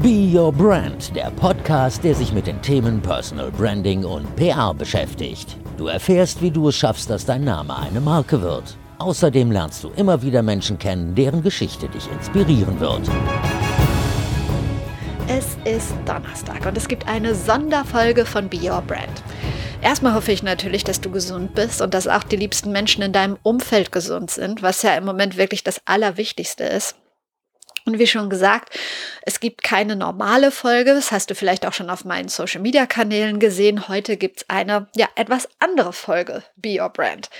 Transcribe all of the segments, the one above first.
Be Your Brand, der Podcast, der sich mit den Themen Personal Branding und PR beschäftigt. Du erfährst, wie du es schaffst, dass dein Name eine Marke wird. Außerdem lernst du immer wieder Menschen kennen, deren Geschichte dich inspirieren wird. Es ist Donnerstag und es gibt eine Sonderfolge von Be Your Brand. Erstmal hoffe ich natürlich, dass du gesund bist und dass auch die liebsten Menschen in deinem Umfeld gesund sind, was ja im Moment wirklich das Allerwichtigste ist. Und wie schon gesagt, es gibt keine normale Folge. Das hast du vielleicht auch schon auf meinen Social Media Kanälen gesehen. Heute gibt es eine, ja, etwas andere Folge, Be Your Brand.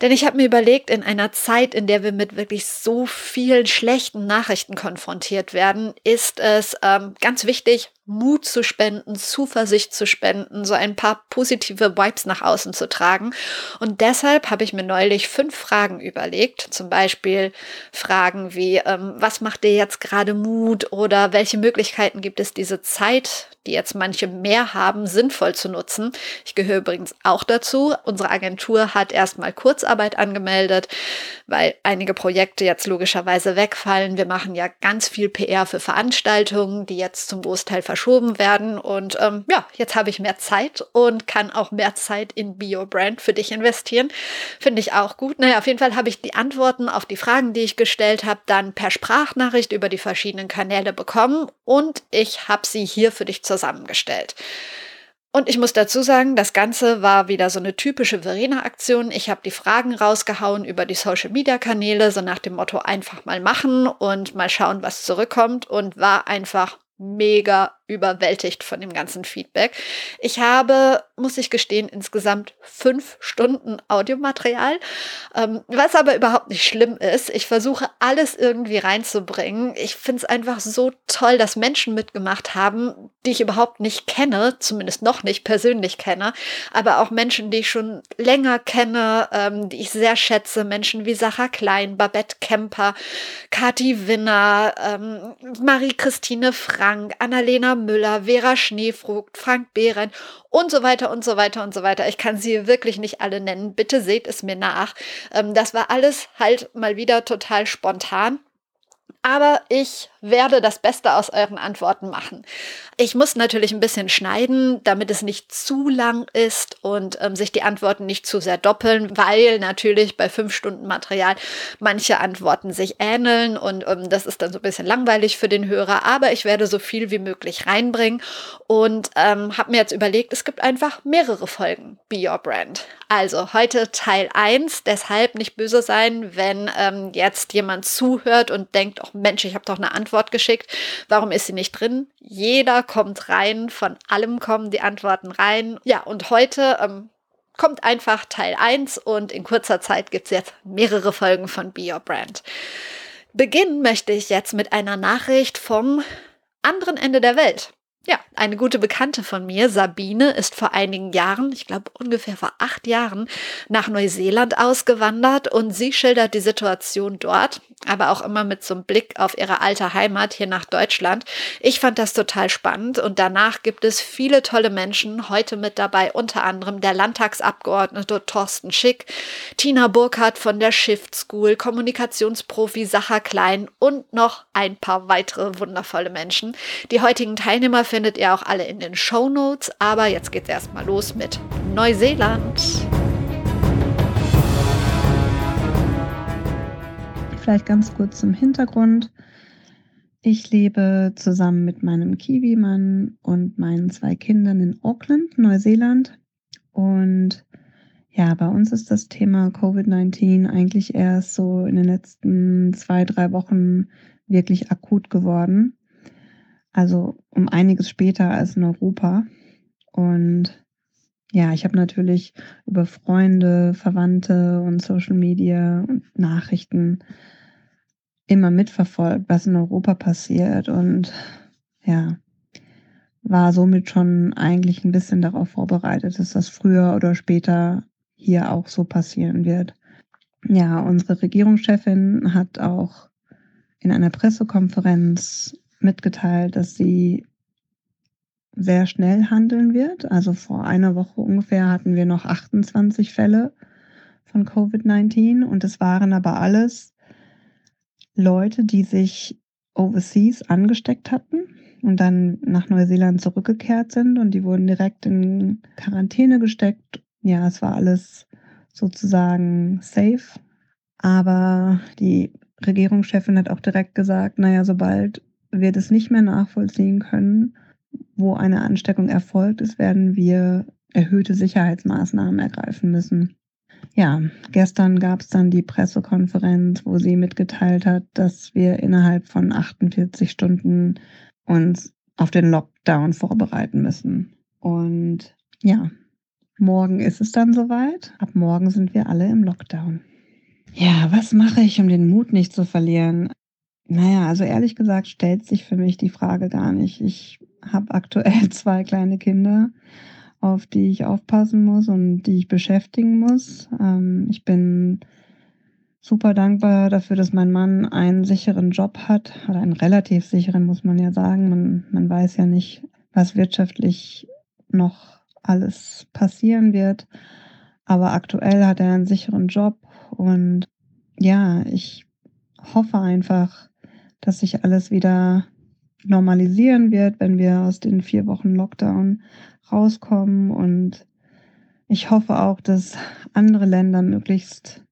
Denn ich habe mir überlegt, in einer Zeit, in der wir mit wirklich so vielen schlechten Nachrichten konfrontiert werden, ist es ähm, ganz wichtig, Mut zu spenden, Zuversicht zu spenden, so ein paar positive Vibes nach außen zu tragen. Und deshalb habe ich mir neulich fünf Fragen überlegt. Zum Beispiel Fragen wie, ähm, was macht dir jetzt gerade Mut oder welche Möglichkeiten gibt es, diese Zeit die jetzt manche mehr haben, sinnvoll zu nutzen. Ich gehöre übrigens auch dazu. Unsere Agentur hat erstmal Kurzarbeit angemeldet, weil einige Projekte jetzt logischerweise wegfallen. Wir machen ja ganz viel PR für Veranstaltungen, die jetzt zum Großteil verschoben werden. Und ähm, ja, jetzt habe ich mehr Zeit und kann auch mehr Zeit in Bio-Brand für dich investieren. Finde ich auch gut. Naja, auf jeden Fall habe ich die Antworten auf die Fragen, die ich gestellt habe, dann per Sprachnachricht über die verschiedenen Kanäle bekommen und ich habe sie hier für dich zusammengestellt. Und ich muss dazu sagen, das Ganze war wieder so eine typische Verena-Aktion. Ich habe die Fragen rausgehauen über die Social-Media-Kanäle, so nach dem Motto einfach mal machen und mal schauen, was zurückkommt und war einfach mega überwältigt von dem ganzen Feedback. Ich habe, muss ich gestehen, insgesamt fünf Stunden Audiomaterial, ähm, was aber überhaupt nicht schlimm ist. Ich versuche alles irgendwie reinzubringen. Ich finde es einfach so toll, dass Menschen mitgemacht haben, die ich überhaupt nicht kenne, zumindest noch nicht persönlich kenne, aber auch Menschen, die ich schon länger kenne, ähm, die ich sehr schätze. Menschen wie Sarah Klein, Babette Kemper, Kati Winner, ähm, Marie-Christine Frank, Annalena Müller, Vera Schneefrugt, Frank Behren und so weiter und so weiter und so weiter. Ich kann sie wirklich nicht alle nennen. Bitte seht es mir nach. Ähm, das war alles halt mal wieder total spontan. Aber ich werde das Beste aus euren Antworten machen. Ich muss natürlich ein bisschen schneiden, damit es nicht zu lang ist und ähm, sich die Antworten nicht zu sehr doppeln, weil natürlich bei fünf Stunden Material manche Antworten sich ähneln und ähm, das ist dann so ein bisschen langweilig für den Hörer. Aber ich werde so viel wie möglich reinbringen und ähm, habe mir jetzt überlegt, es gibt einfach mehrere Folgen Be Your Brand. Also heute Teil 1, deshalb nicht böse sein, wenn ähm, jetzt jemand zuhört und denkt, oh Mensch, ich habe doch eine Antwort Antwort geschickt. Warum ist sie nicht drin? Jeder kommt rein, von allem kommen die Antworten rein. Ja, und heute ähm, kommt einfach Teil 1 und in kurzer Zeit gibt es jetzt mehrere Folgen von Be Your Brand. Beginnen möchte ich jetzt mit einer Nachricht vom anderen Ende der Welt. Ja, eine gute Bekannte von mir, Sabine, ist vor einigen Jahren, ich glaube ungefähr vor acht Jahren, nach Neuseeland ausgewandert und sie schildert die Situation dort, aber auch immer mit so einem Blick auf ihre alte Heimat hier nach Deutschland. Ich fand das total spannend und danach gibt es viele tolle Menschen, heute mit dabei unter anderem der Landtagsabgeordnete Thorsten Schick, Tina Burkhardt von der Shift School, Kommunikationsprofi Sacha Klein und noch ein paar weitere wundervolle Menschen. Die heutigen Teilnehmer findet ihr auch alle in den Show Notes. Aber jetzt geht's erstmal los mit Neuseeland. Vielleicht ganz kurz zum Hintergrund. Ich lebe zusammen mit meinem Kiwi-Mann und meinen zwei Kindern in Auckland, Neuseeland. Und ja, bei uns ist das Thema Covid-19 eigentlich erst so in den letzten zwei, drei Wochen wirklich akut geworden. Also um einiges später als in Europa. Und ja, ich habe natürlich über Freunde, Verwandte und Social Media und Nachrichten immer mitverfolgt, was in Europa passiert und ja, war somit schon eigentlich ein bisschen darauf vorbereitet, dass das früher oder später hier auch so passieren wird. Ja, unsere Regierungschefin hat auch in einer Pressekonferenz mitgeteilt, dass sie sehr schnell handeln wird. Also vor einer Woche ungefähr hatten wir noch 28 Fälle von Covid-19 und es waren aber alles Leute, die sich overseas angesteckt hatten. und dann nach Neuseeland zurückgekehrt sind und die wurden direkt in Quarantäne gesteckt. Ja, es war alles sozusagen safe. Aber die Regierungschefin hat auch direkt gesagt, naja, sobald wir das nicht mehr nachvollziehen können, wo eine Ansteckung erfolgt ist, werden wir erhöhte Sicherheitsmaßnahmen ergreifen müssen. Ja, gestern gab es dann die Pressekonferenz, wo sie mitgeteilt hat, dass wir innerhalb von 48 Stunden uns auf den Lockdown vorbereiten müssen. Und ja, morgen ist es dann soweit. Ab morgen sind wir alle im Lockdown. Ja, was mache ich, um den Mut nicht zu verlieren? Naja, also ehrlich gesagt stellt sich für mich die Frage gar nicht. Ich habe aktuell zwei kleine Kinder, auf die ich aufpassen muss und die ich beschäftigen muss. Ähm, ich bin super dankbar dafür, dass mein Mann einen sicheren Job hat, oder einen relativ sicheren, muss man ja sagen. Man, man weiß ja nicht, was wirtschaftlich noch alles passieren wird. Aber aktuell hat er einen sicheren Job und ja, ich hoffe einfach, dass sich alles wieder normalisieren wird, wenn wir aus den vier Wochen Lockdown rauskommen. Und ich hoffe auch, dass andere Länder möglichst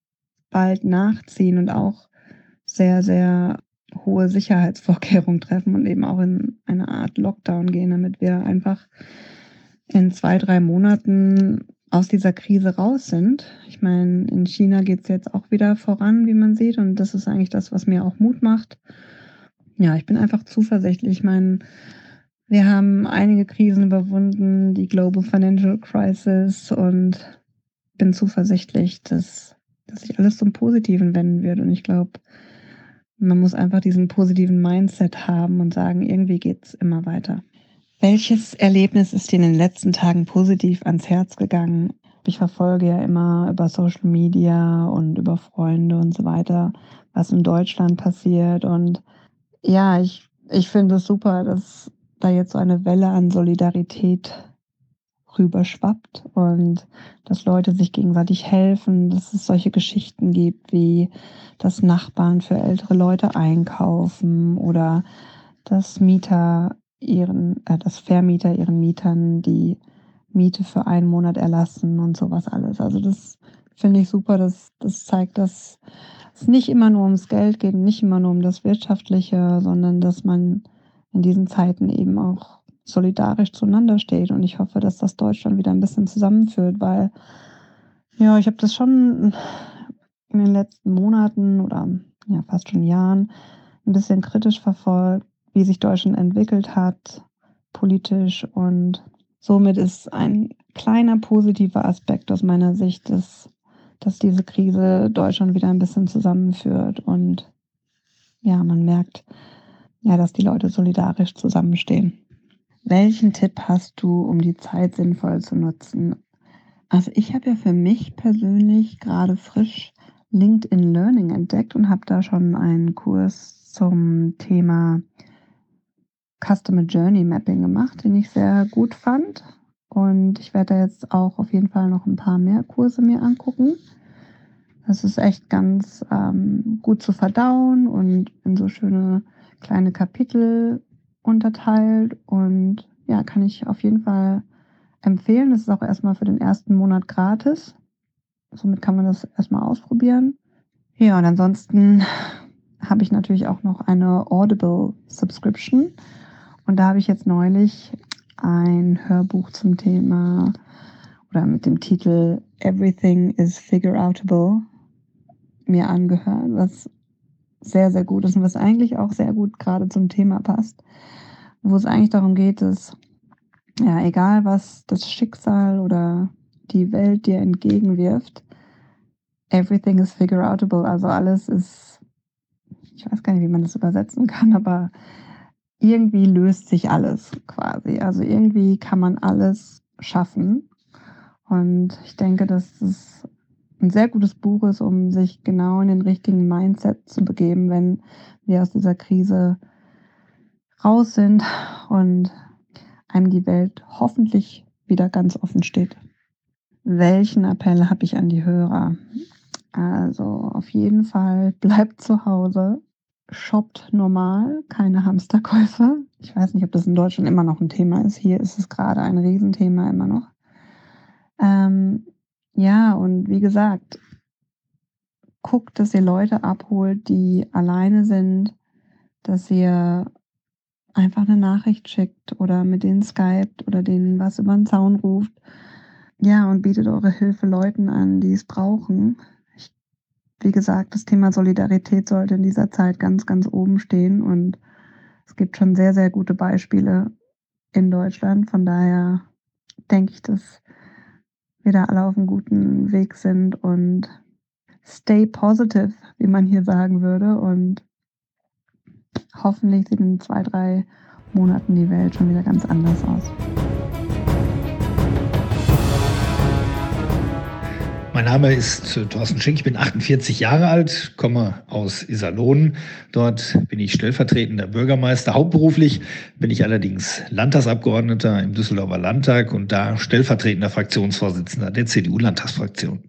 bald nachziehen und auch sehr, sehr hohe Sicherheitsvorkehrungen treffen und eben auch in eine Art Lockdown gehen, damit wir einfach in zwei, drei Monaten aus dieser Krise raus sind. Ich meine, in China geht es jetzt auch wieder voran, wie man sieht, und das ist eigentlich das, was mir auch Mut macht. Ja, ich bin einfach zuversichtlich. Ich meine, wir haben einige Krisen überwunden, die Global Financial Crisis, und bin zuversichtlich, dass, dass sich alles zum Positiven wenden wird. Und ich glaube, man muss einfach diesen positiven Mindset haben und sagen, irgendwie geht es immer weiter. Welches Erlebnis ist dir in den letzten Tagen positiv ans Herz gegangen? Ich verfolge ja immer über Social Media und über Freunde und so weiter, was in Deutschland passiert. Und ja, ich, ich finde es super, dass da jetzt so eine Welle an Solidarität rüberschwappt und dass Leute sich gegenseitig helfen, dass es solche Geschichten gibt, wie dass Nachbarn für ältere Leute einkaufen oder dass Mieter ihren, äh, dass Vermieter ihren Mietern die Miete für einen Monat erlassen und sowas alles. Also das finde ich super. Das, das zeigt, dass es nicht immer nur ums Geld geht, nicht immer nur um das Wirtschaftliche, sondern dass man in diesen Zeiten eben auch solidarisch zueinander steht. Und ich hoffe, dass das Deutschland wieder ein bisschen zusammenführt, weil ja, ich habe das schon in den letzten Monaten oder ja fast schon Jahren ein bisschen kritisch verfolgt, wie sich Deutschland entwickelt hat, politisch. Und somit ist ein kleiner positiver Aspekt aus meiner Sicht, dass, dass diese Krise Deutschland wieder ein bisschen zusammenführt. Und ja, man merkt, ja, dass die Leute solidarisch zusammenstehen. Welchen Tipp hast du, um die Zeit sinnvoll zu nutzen? Also ich habe ja für mich persönlich gerade frisch LinkedIn Learning entdeckt und habe da schon einen Kurs zum Thema Customer Journey Mapping gemacht, den ich sehr gut fand. Und ich werde jetzt auch auf jeden Fall noch ein paar mehr Kurse mir angucken. Das ist echt ganz ähm, gut zu verdauen und in so schöne kleine Kapitel unterteilt. Und ja, kann ich auf jeden Fall empfehlen. Das ist auch erstmal für den ersten Monat gratis. Somit kann man das erstmal ausprobieren. Ja, und ansonsten habe ich natürlich auch noch eine Audible Subscription. Und da habe ich jetzt neulich ein Hörbuch zum Thema oder mit dem Titel Everything is Figure Outable mir angehört, was sehr, sehr gut ist und was eigentlich auch sehr gut gerade zum Thema passt, wo es eigentlich darum geht, dass, ja, egal was das Schicksal oder die Welt dir entgegenwirft, everything is figure outable, also alles ist, ich weiß gar nicht, wie man das übersetzen kann, aber irgendwie löst sich alles quasi. Also irgendwie kann man alles schaffen. Und ich denke, dass es ein sehr gutes Buch ist, um sich genau in den richtigen Mindset zu begeben, wenn wir aus dieser Krise raus sind und einem die Welt hoffentlich wieder ganz offen steht. Welchen Appell habe ich an die Hörer? Also auf jeden Fall bleibt zu Hause, shoppt normal, keine Hamsterkäufer. Ich weiß nicht, ob das in Deutschland immer noch ein Thema ist. Hier ist es gerade ein Riesenthema immer noch. Ähm, ja, und wie gesagt, guckt, dass ihr Leute abholt, die alleine sind, dass ihr einfach eine Nachricht schickt oder mit denen skypt oder denen was über den Zaun ruft. Ja, und bietet eure Hilfe Leuten an, die es brauchen. Wie gesagt, das Thema Solidarität sollte in dieser Zeit ganz, ganz oben stehen und es gibt schon sehr, sehr gute Beispiele in Deutschland. Von daher denke ich, dass wir da alle auf einem guten Weg sind und stay positive, wie man hier sagen würde. Und hoffentlich sieht in zwei, drei Monaten die Welt schon wieder ganz anders aus. Mein Name ist Thorsten Schenk, ich bin 48 Jahre alt, komme aus Iserlohn. Dort bin ich stellvertretender Bürgermeister. Hauptberuflich bin ich allerdings Landtagsabgeordneter im Düsseldorfer Landtag und da stellvertretender Fraktionsvorsitzender der CDU-Landtagsfraktion.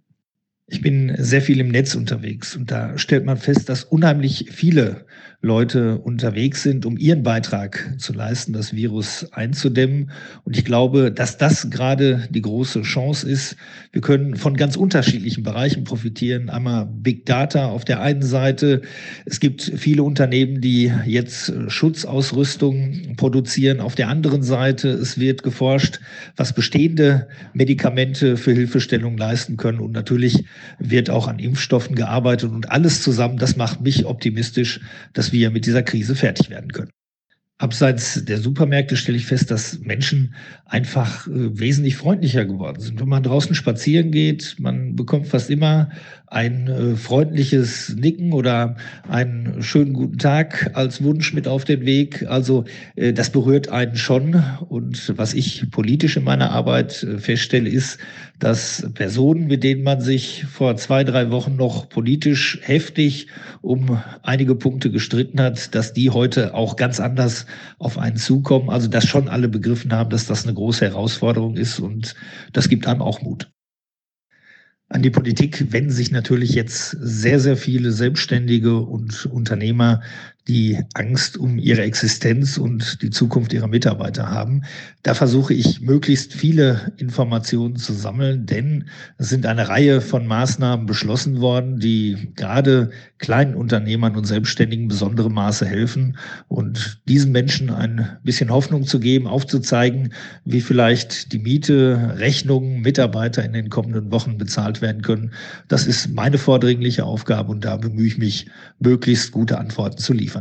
Ich bin sehr viel im Netz unterwegs und da stellt man fest, dass unheimlich viele Leute unterwegs sind, um ihren Beitrag zu leisten, das Virus einzudämmen. Und ich glaube, dass das gerade die große Chance ist. Wir können von ganz unterschiedlichen Bereichen profitieren. Einmal Big Data auf der einen Seite. Es gibt viele Unternehmen, die jetzt Schutzausrüstung produzieren. Auf der anderen Seite, es wird geforscht, was bestehende Medikamente für Hilfestellung leisten können. Und natürlich wird auch an Impfstoffen gearbeitet und alles zusammen. Das macht mich optimistisch, dass wir mit dieser Krise fertig werden können. Abseits der Supermärkte stelle ich fest, dass Menschen einfach äh, wesentlich freundlicher geworden sind. Wenn man draußen spazieren geht, man bekommt fast immer ein äh, freundliches Nicken oder einen schönen guten Tag als Wunsch mit auf den Weg. Also äh, das berührt einen schon. Und was ich politisch in meiner Arbeit äh, feststelle, ist, dass Personen, mit denen man sich vor zwei, drei Wochen noch politisch heftig um einige Punkte gestritten hat, dass die heute auch ganz anders auf einen zukommen. Also dass schon alle begriffen haben, dass das eine große Herausforderung ist und das gibt einem auch Mut. An die Politik wenden sich natürlich jetzt sehr, sehr viele Selbstständige und Unternehmer, die Angst um ihre Existenz und die Zukunft ihrer Mitarbeiter haben. Da versuche ich möglichst viele Informationen zu sammeln, denn es sind eine Reihe von Maßnahmen beschlossen worden, die gerade kleinen Unternehmern und Selbstständigen besondere Maße helfen und diesen Menschen ein bisschen Hoffnung zu geben, aufzuzeigen, wie vielleicht die Miete, Rechnungen, Mitarbeiter in den kommenden Wochen bezahlt werden können. Das ist meine vordringliche Aufgabe und da bemühe ich mich, möglichst gute Antworten zu liefern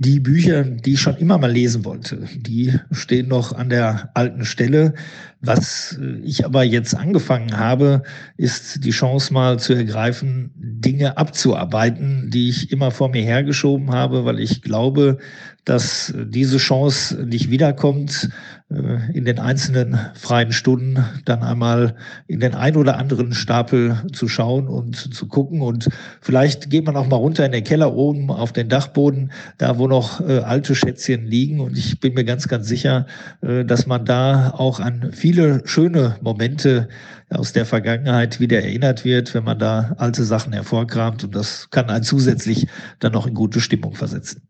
die Bücher, die ich schon immer mal lesen wollte, die stehen noch an der alten Stelle. Was ich aber jetzt angefangen habe, ist die Chance mal zu ergreifen, Dinge abzuarbeiten, die ich immer vor mir hergeschoben habe, weil ich glaube, dass diese Chance nicht wiederkommt, äh, in den einzelnen freien Stunden dann einmal in den ein oder anderen Stapel zu schauen und zu gucken. Und vielleicht geht man auch mal runter in den Keller oben auf den Dachboden, da wo noch äh, alte Schätzchen liegen. Und ich bin mir ganz, ganz sicher, äh, dass man da auch an viele schöne Momente aus der Vergangenheit wieder erinnert wird, wenn man da alte Sachen hervorkramt. Und das kann einen zusätzlich dann noch in gute Stimmung versetzen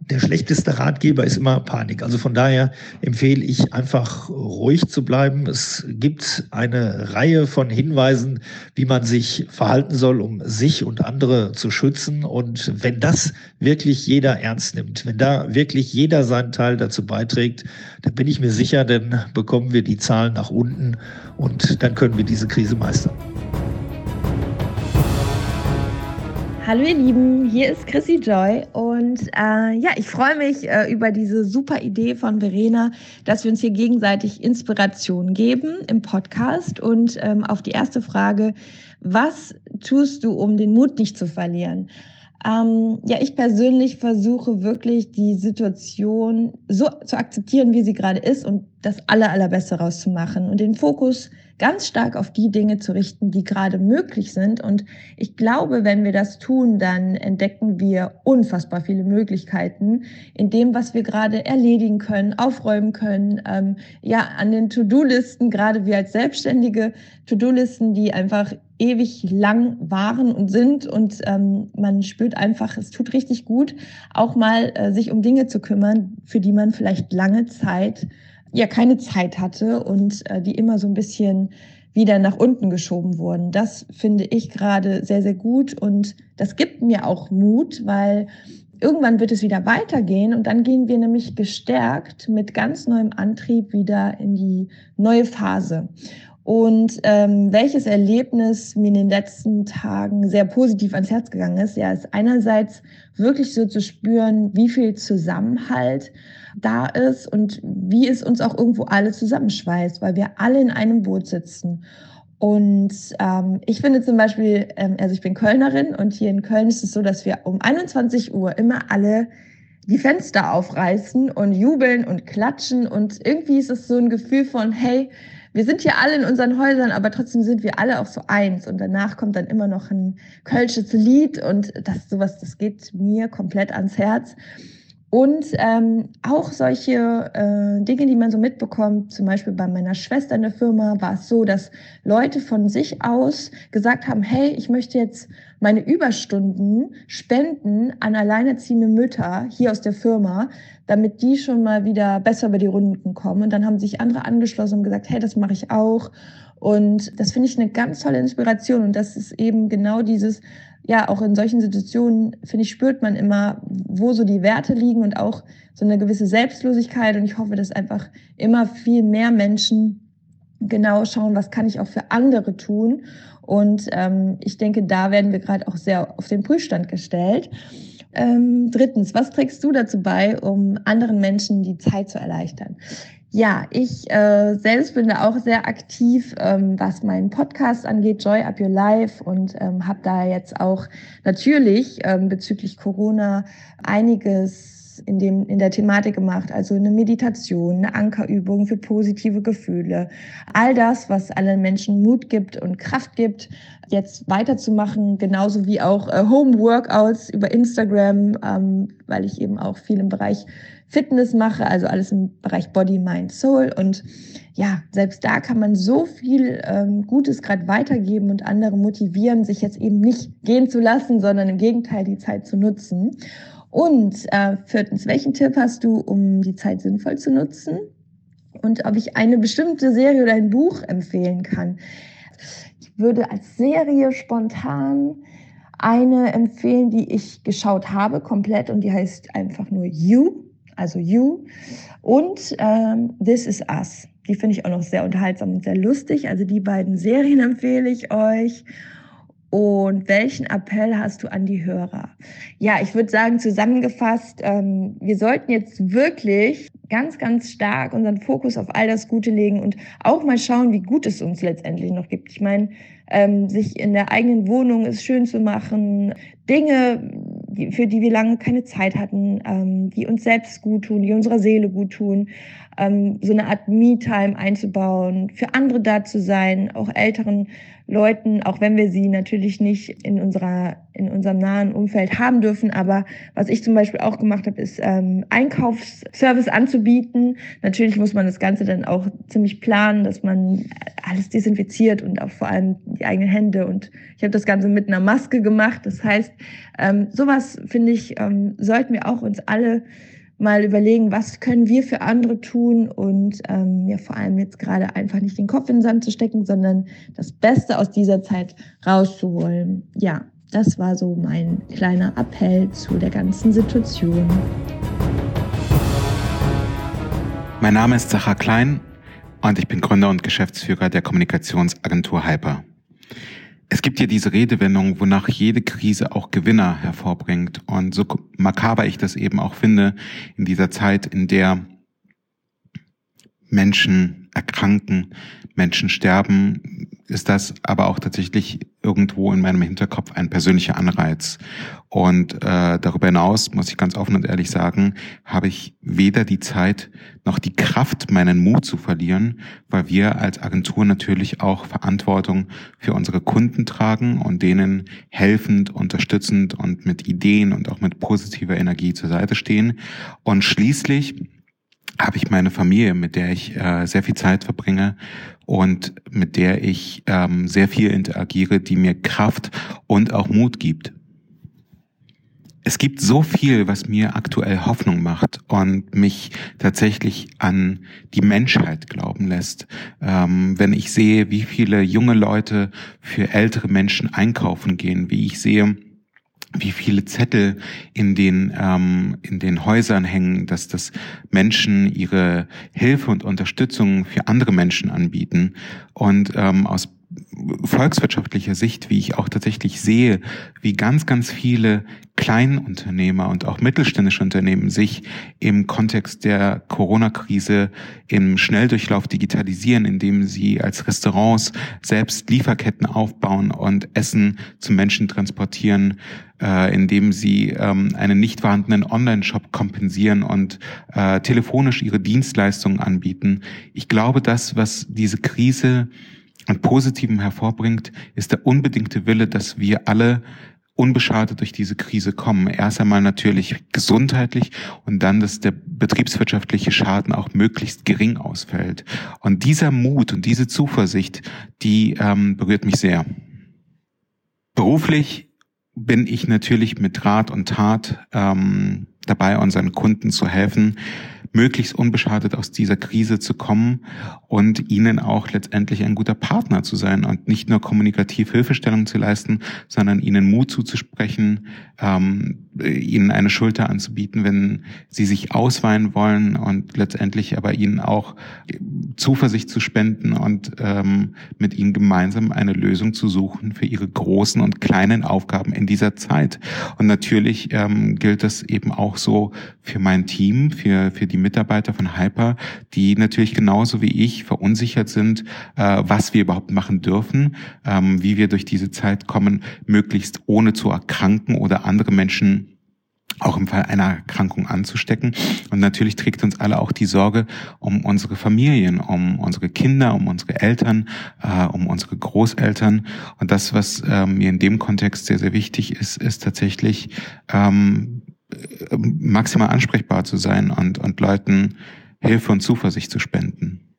der schlechteste Ratgeber ist immer Panik. Also von daher empfehle ich einfach ruhig zu bleiben. Es gibt eine Reihe von Hinweisen, wie man sich verhalten soll, um sich und andere zu schützen. Und wenn das wirklich jeder ernst nimmt, wenn da wirklich jeder seinen Teil dazu beiträgt, dann bin ich mir sicher, dann bekommen wir die Zahlen nach unten und dann können wir diese Krise meistern. Hallo ihr Lieben, hier ist Chrissy Joy und äh, ja, ich freue mich äh, über diese super Idee von Verena, dass wir uns hier gegenseitig Inspiration geben im Podcast und ähm, auf die erste Frage, was tust du, um den Mut nicht zu verlieren? Ähm, ja, ich persönlich versuche wirklich die Situation so zu akzeptieren, wie sie gerade ist und das aller, allerbeste rauszumachen und den Fokus ganz stark auf die Dinge zu richten, die gerade möglich sind. Und ich glaube, wenn wir das tun, dann entdecken wir unfassbar viele Möglichkeiten in dem, was wir gerade erledigen können, aufräumen können. Ähm, ja, an den To-Do-Listen, gerade wir als Selbstständige, To-Do-Listen, die einfach ewig lang waren und sind und ähm, man spürt einfach, es tut richtig gut, auch mal äh, sich um Dinge zu kümmern, für die man vielleicht lange Zeit ja keine Zeit hatte und äh, die immer so ein bisschen wieder nach unten geschoben wurden. Das finde ich gerade sehr, sehr gut und das gibt mir auch Mut, weil irgendwann wird es wieder weitergehen und dann gehen wir nämlich gestärkt mit ganz neuem Antrieb wieder in die neue Phase. Und ähm, welches Erlebnis mir in den letzten Tagen sehr positiv ans Herz gegangen ist, ja, ist einerseits wirklich so zu spüren, wie viel Zusammenhalt da ist und wie es uns auch irgendwo alle zusammenschweißt, weil wir alle in einem Boot sitzen. Und ähm, ich finde zum Beispiel, ähm, also ich bin Kölnerin und hier in Köln ist es so, dass wir um 21 Uhr immer alle die Fenster aufreißen und jubeln und klatschen und irgendwie ist es so ein Gefühl von, hey, wir sind hier alle in unseren Häusern, aber trotzdem sind wir alle auch so eins. Und danach kommt dann immer noch ein kölsches Lied und das sowas, das geht mir komplett ans Herz. Und ähm, auch solche äh, Dinge, die man so mitbekommt, zum Beispiel bei meiner Schwester in der Firma war es so, dass Leute von sich aus gesagt haben, hey, ich möchte jetzt meine Überstunden spenden an alleinerziehende Mütter hier aus der Firma, damit die schon mal wieder besser über die Runden kommen. Und dann haben sich andere angeschlossen und gesagt, hey, das mache ich auch. Und das finde ich eine ganz tolle Inspiration. Und das ist eben genau dieses, ja, auch in solchen Situationen, finde ich, spürt man immer, wo so die Werte liegen und auch so eine gewisse Selbstlosigkeit. Und ich hoffe, dass einfach immer viel mehr Menschen genau schauen, was kann ich auch für andere tun. Und ähm, ich denke, da werden wir gerade auch sehr auf den Prüfstand gestellt. Ähm, drittens, was trägst du dazu bei, um anderen Menschen die Zeit zu erleichtern? Ja, ich äh, selbst bin da auch sehr aktiv, ähm, was meinen Podcast angeht, Joy Up Your Life und ähm, habe da jetzt auch natürlich ähm, bezüglich Corona einiges in, dem, in der Thematik gemacht, also eine Meditation, eine Ankerübung für positive Gefühle, all das, was allen Menschen Mut gibt und Kraft gibt, jetzt weiterzumachen, genauso wie auch äh, Home Workouts über Instagram, ähm, weil ich eben auch viel im Bereich Fitness mache, also alles im Bereich Body, Mind, Soul. Und ja, selbst da kann man so viel ähm, Gutes gerade weitergeben und andere motivieren, sich jetzt eben nicht gehen zu lassen, sondern im Gegenteil die Zeit zu nutzen. Und äh, viertens, welchen Tipp hast du, um die Zeit sinnvoll zu nutzen? Und ob ich eine bestimmte Serie oder ein Buch empfehlen kann. Ich würde als Serie spontan eine empfehlen, die ich geschaut habe komplett und die heißt einfach nur You also You. Und ähm, This Is Us. Die finde ich auch noch sehr unterhaltsam und sehr lustig. Also die beiden Serien empfehle ich euch. Und welchen Appell hast du an die Hörer? Ja, ich würde sagen, zusammengefasst, ähm, wir sollten jetzt wirklich ganz, ganz stark unseren Fokus auf all das Gute legen und auch mal schauen, wie gut es uns letztendlich noch gibt. Ich meine, ähm, sich in der eigenen Wohnung es schön zu machen, Dinge die, für die wir lange keine Zeit hatten, ähm, die uns selbst gut tun, die unserer Seele gut tun, ähm, so eine Art Me-Time einzubauen, für andere da zu sein, auch älteren Leuten, auch wenn wir sie natürlich nicht in unserer in unserem nahen Umfeld haben dürfen. Aber was ich zum Beispiel auch gemacht habe, ist ähm, Einkaufsservice anzubieten. Natürlich muss man das Ganze dann auch ziemlich planen, dass man alles desinfiziert und auch vor allem die eigenen Hände. Und ich habe das Ganze mit einer Maske gemacht. Das heißt, ähm, sowas finde ich ähm, sollten wir auch uns alle mal überlegen, was können wir für andere tun und ähm, ja vor allem jetzt gerade einfach nicht den Kopf in den Sand zu stecken, sondern das Beste aus dieser Zeit rauszuholen. Ja, das war so mein kleiner Appell zu der ganzen Situation. Mein Name ist Sacha Klein und ich bin Gründer und Geschäftsführer der Kommunikationsagentur Hyper. Es gibt ja diese Redewendung, wonach jede Krise auch Gewinner hervorbringt. Und so makaber ich das eben auch finde, in dieser Zeit, in der Menschen erkranken, Menschen sterben, ist das aber auch tatsächlich irgendwo in meinem Hinterkopf ein persönlicher Anreiz. Und äh, darüber hinaus, muss ich ganz offen und ehrlich sagen, habe ich weder die Zeit noch die Kraft, meinen Mut zu verlieren, weil wir als Agentur natürlich auch Verantwortung für unsere Kunden tragen und denen helfend, unterstützend und mit Ideen und auch mit positiver Energie zur Seite stehen. Und schließlich habe ich meine Familie, mit der ich äh, sehr viel Zeit verbringe und mit der ich ähm, sehr viel interagiere, die mir Kraft und auch Mut gibt. Es gibt so viel, was mir aktuell Hoffnung macht und mich tatsächlich an die Menschheit glauben lässt. Ähm, wenn ich sehe, wie viele junge Leute für ältere Menschen einkaufen gehen, wie ich sehe, wie viele Zettel in den ähm, in den Häusern hängen, dass das Menschen ihre Hilfe und Unterstützung für andere Menschen anbieten. Und ähm, aus volkswirtschaftlicher Sicht, wie ich auch tatsächlich sehe, wie ganz, ganz viele Kleinunternehmer und auch mittelständische Unternehmen sich im Kontext der Corona-Krise im Schnelldurchlauf digitalisieren, indem sie als Restaurants selbst Lieferketten aufbauen und Essen zu Menschen transportieren, äh, indem sie ähm, einen nicht vorhandenen Online-Shop kompensieren und äh, telefonisch ihre Dienstleistungen anbieten. Ich glaube, das, was diese Krise an Positivem hervorbringt, ist der unbedingte Wille, dass wir alle unbeschadet durch diese Krise kommen. Erst einmal natürlich gesundheitlich und dann, dass der betriebswirtschaftliche Schaden auch möglichst gering ausfällt. Und dieser Mut und diese Zuversicht, die ähm, berührt mich sehr. Beruflich bin ich natürlich mit Rat und Tat ähm, dabei, unseren Kunden zu helfen, möglichst unbeschadet aus dieser Krise zu kommen und ihnen auch letztendlich ein guter Partner zu sein und nicht nur kommunikativ Hilfestellung zu leisten, sondern ihnen Mut zuzusprechen, ähm, ihnen eine Schulter anzubieten, wenn sie sich ausweinen wollen und letztendlich aber ihnen auch Zuversicht zu spenden und ähm, mit ihnen gemeinsam eine Lösung zu suchen für ihre großen und kleinen Aufgaben in dieser Zeit. Und natürlich ähm, gilt das eben auch so für mein Team, für, für die Mitarbeiter von Hyper, die natürlich genauso wie ich verunsichert sind, äh, was wir überhaupt machen dürfen, ähm, wie wir durch diese Zeit kommen, möglichst ohne zu erkranken oder andere Menschen auch im Fall einer Erkrankung anzustecken. Und natürlich trägt uns alle auch die Sorge um unsere Familien, um unsere Kinder, um unsere Eltern, äh, um unsere Großeltern. Und das, was äh, mir in dem Kontext sehr, sehr wichtig ist, ist tatsächlich ähm, maximal ansprechbar zu sein und, und Leuten Hilfe und Zuversicht zu spenden.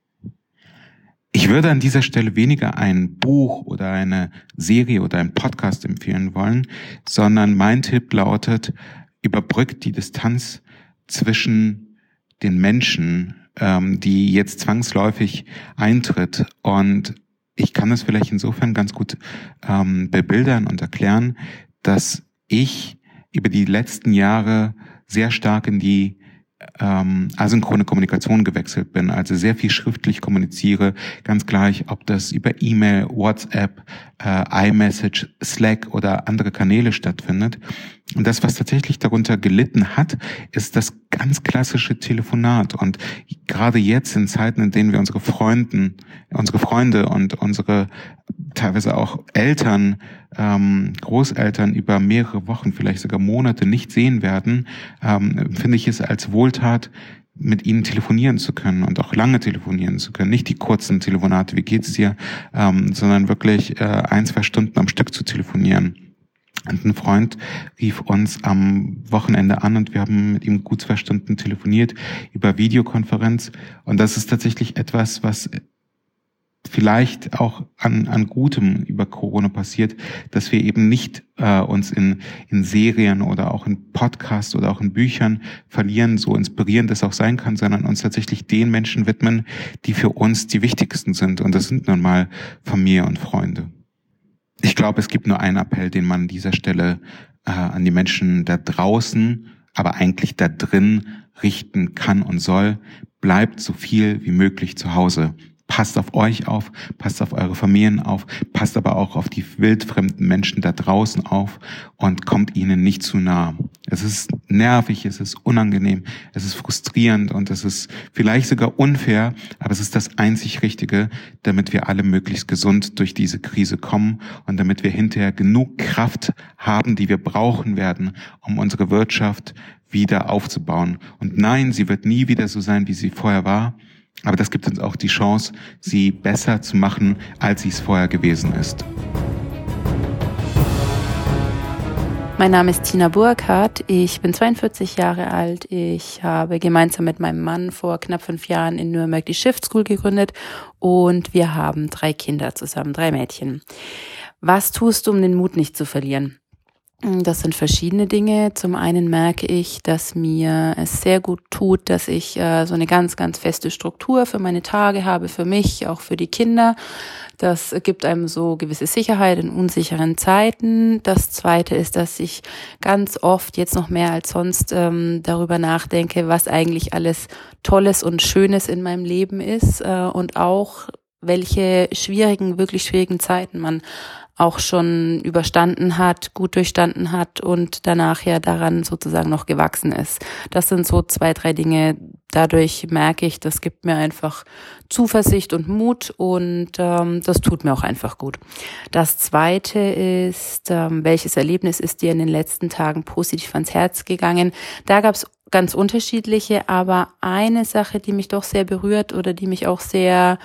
Ich würde an dieser Stelle weniger ein Buch oder eine Serie oder ein Podcast empfehlen wollen, sondern mein Tipp lautet, überbrückt die Distanz zwischen den Menschen, ähm, die jetzt zwangsläufig eintritt. Und ich kann es vielleicht insofern ganz gut ähm, bebildern und erklären, dass ich über die letzten Jahre sehr stark in die ähm, asynchrone Kommunikation gewechselt bin, also sehr viel schriftlich kommuniziere, ganz gleich, ob das über E-Mail, WhatsApp, äh, iMessage, Slack oder andere Kanäle stattfindet. Und das, was tatsächlich darunter gelitten hat, ist das ganz klassische Telefonat. Und gerade jetzt in Zeiten, in denen wir unsere Freunden, unsere Freunde und unsere teilweise auch Eltern, ähm, Großeltern über mehrere Wochen, vielleicht sogar Monate nicht sehen werden, ähm, finde ich es als Wohltat, mit ihnen telefonieren zu können und auch lange telefonieren zu können. Nicht die kurzen Telefonate, wie geht's dir, ähm, sondern wirklich äh, ein, zwei Stunden am Stück zu telefonieren. Und ein Freund rief uns am Wochenende an und wir haben mit ihm gut zwei Stunden telefoniert über Videokonferenz. Und das ist tatsächlich etwas, was vielleicht auch an, an Gutem über Corona passiert, dass wir eben nicht äh, uns in, in Serien oder auch in Podcasts oder auch in Büchern verlieren, so inspirierend das auch sein kann, sondern uns tatsächlich den Menschen widmen, die für uns die wichtigsten sind. Und das sind nun mal Familie und Freunde. Ich glaube, es gibt nur einen Appell, den man an dieser Stelle äh, an die Menschen da draußen, aber eigentlich da drin richten kann und soll. Bleibt so viel wie möglich zu Hause. Passt auf euch auf, passt auf eure Familien auf, passt aber auch auf die wildfremden Menschen da draußen auf und kommt ihnen nicht zu nah. Es ist nervig, es ist unangenehm, es ist frustrierend und es ist vielleicht sogar unfair, aber es ist das einzig Richtige, damit wir alle möglichst gesund durch diese Krise kommen und damit wir hinterher genug Kraft haben, die wir brauchen werden, um unsere Wirtschaft wieder aufzubauen. Und nein, sie wird nie wieder so sein, wie sie vorher war. Aber das gibt uns auch die Chance, sie besser zu machen, als sie es vorher gewesen ist. Mein Name ist Tina Burkhardt. Ich bin 42 Jahre alt. Ich habe gemeinsam mit meinem Mann vor knapp fünf Jahren in Nürnberg die Shift School gegründet und wir haben drei Kinder zusammen, drei Mädchen. Was tust du, um den Mut nicht zu verlieren? Das sind verschiedene Dinge. Zum einen merke ich, dass mir es sehr gut tut, dass ich äh, so eine ganz, ganz feste Struktur für meine Tage habe, für mich, auch für die Kinder. Das gibt einem so gewisse Sicherheit in unsicheren Zeiten. Das zweite ist, dass ich ganz oft jetzt noch mehr als sonst ähm, darüber nachdenke, was eigentlich alles Tolles und Schönes in meinem Leben ist äh, und auch welche schwierigen, wirklich schwierigen Zeiten man auch schon überstanden hat, gut durchstanden hat und danach ja daran sozusagen noch gewachsen ist. Das sind so zwei, drei Dinge. Dadurch merke ich, das gibt mir einfach Zuversicht und Mut und ähm, das tut mir auch einfach gut. Das Zweite ist, ähm, welches Erlebnis ist dir in den letzten Tagen positiv ans Herz gegangen? Da gab es ganz unterschiedliche, aber eine Sache, die mich doch sehr berührt oder die mich auch sehr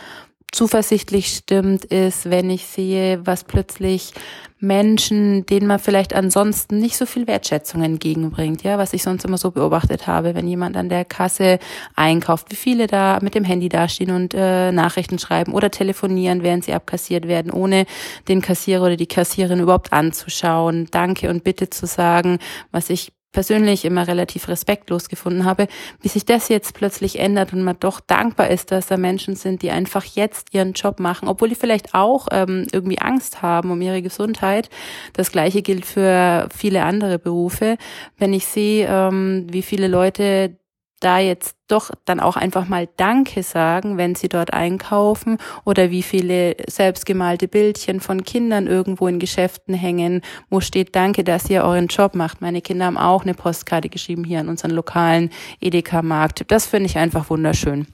zuversichtlich stimmt, ist, wenn ich sehe, was plötzlich Menschen, denen man vielleicht ansonsten nicht so viel Wertschätzung entgegenbringt, ja, was ich sonst immer so beobachtet habe, wenn jemand an der Kasse einkauft, wie viele da mit dem Handy dastehen und äh, Nachrichten schreiben oder telefonieren, während sie abkassiert werden, ohne den Kassierer oder die Kassiererin überhaupt anzuschauen, Danke und Bitte zu sagen, was ich persönlich immer relativ respektlos gefunden habe, wie sich das jetzt plötzlich ändert und man doch dankbar ist, dass da Menschen sind, die einfach jetzt ihren Job machen, obwohl die vielleicht auch ähm, irgendwie Angst haben um ihre Gesundheit. Das gleiche gilt für viele andere Berufe. Wenn ich sehe, ähm, wie viele Leute da jetzt doch dann auch einfach mal Danke sagen, wenn sie dort einkaufen oder wie viele selbstgemalte Bildchen von Kindern irgendwo in Geschäften hängen, wo steht Danke, dass ihr euren Job macht. Meine Kinder haben auch eine Postkarte geschrieben hier an unseren lokalen Edeka-Markt. Das finde ich einfach wunderschön.